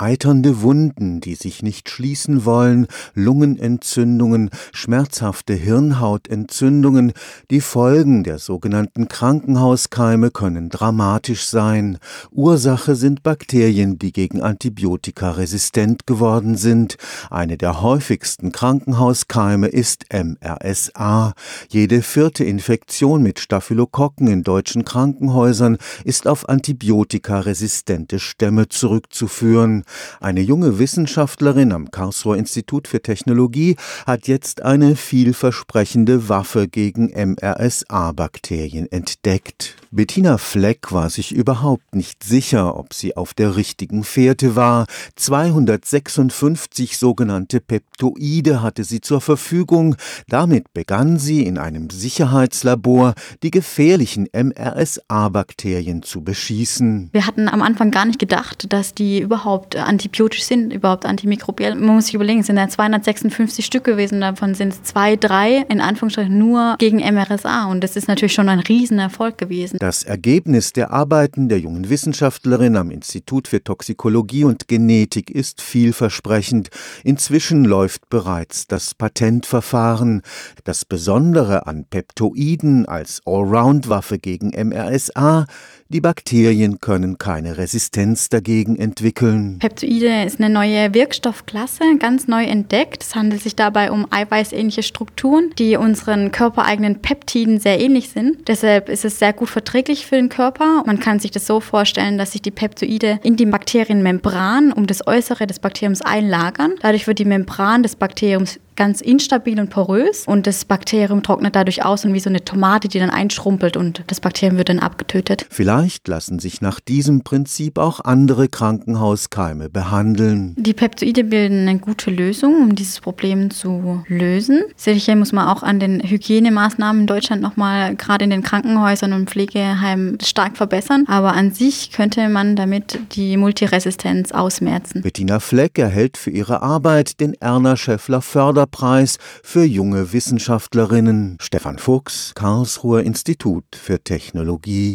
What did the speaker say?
Eiternde Wunden, die sich nicht schließen wollen, Lungenentzündungen, schmerzhafte Hirnhautentzündungen, die Folgen der sogenannten Krankenhauskeime können dramatisch sein. Ursache sind Bakterien, die gegen Antibiotika resistent geworden sind. Eine der häufigsten Krankenhauskeime ist MRSA. Jede vierte Infektion mit Staphylokokken in deutschen Krankenhäusern ist auf antibiotikaresistente Stämme zurückzuführen. Eine junge Wissenschaftlerin am Karlsruher Institut für Technologie hat jetzt eine vielversprechende Waffe gegen MRSA-Bakterien entdeckt. Bettina Fleck war sich überhaupt nicht sicher, ob sie auf der richtigen Fährte war. 256 sogenannte Peptoide hatte sie zur Verfügung. Damit begann sie in einem Sicherheitslabor die gefährlichen MRSA-Bakterien zu beschießen. Wir hatten am Anfang gar nicht gedacht, dass die überhaupt antibiotisch sind, überhaupt antimikrobiell. Man muss sich überlegen, es sind ja 256 Stück gewesen, davon sind es zwei, drei in Anführungsstrichen nur gegen MRSA und das ist natürlich schon ein Riesenerfolg gewesen. Das Ergebnis der Arbeiten der jungen Wissenschaftlerin am Institut für Toxikologie und Genetik ist vielversprechend. Inzwischen läuft bereits das Patentverfahren. Das Besondere an Peptoiden als Allround-Waffe gegen MRSA, die Bakterien können keine Resistenz dagegen entwickeln. Peptoide ist eine neue Wirkstoffklasse, ganz neu entdeckt. Es handelt sich dabei um eiweißähnliche Strukturen, die unseren körpereigenen Peptiden sehr ähnlich sind. Deshalb ist es sehr gut verträglich für den Körper. Man kann sich das so vorstellen, dass sich die Peptoide in die Bakterienmembran um das Äußere des Bakteriums einlagern. Dadurch wird die Membran des Bakteriums ganz instabil und porös und das Bakterium trocknet dadurch aus und wie so eine Tomate, die dann einschrumpelt und das Bakterium wird dann abgetötet. Vielleicht lassen sich nach diesem Prinzip auch andere Krankenhauskeime behandeln. Die Peptoide bilden eine gute Lösung, um dieses Problem zu lösen. Sicher muss man auch an den Hygienemaßnahmen in Deutschland nochmal gerade in den Krankenhäusern und Pflegeheimen stark verbessern, aber an sich könnte man damit die Multiresistenz ausmerzen. Bettina Fleck erhält für ihre Arbeit den Erna Scheffler Förder Förderpreis für junge Wissenschaftlerinnen. Stefan Fuchs, Karlsruher Institut für Technologie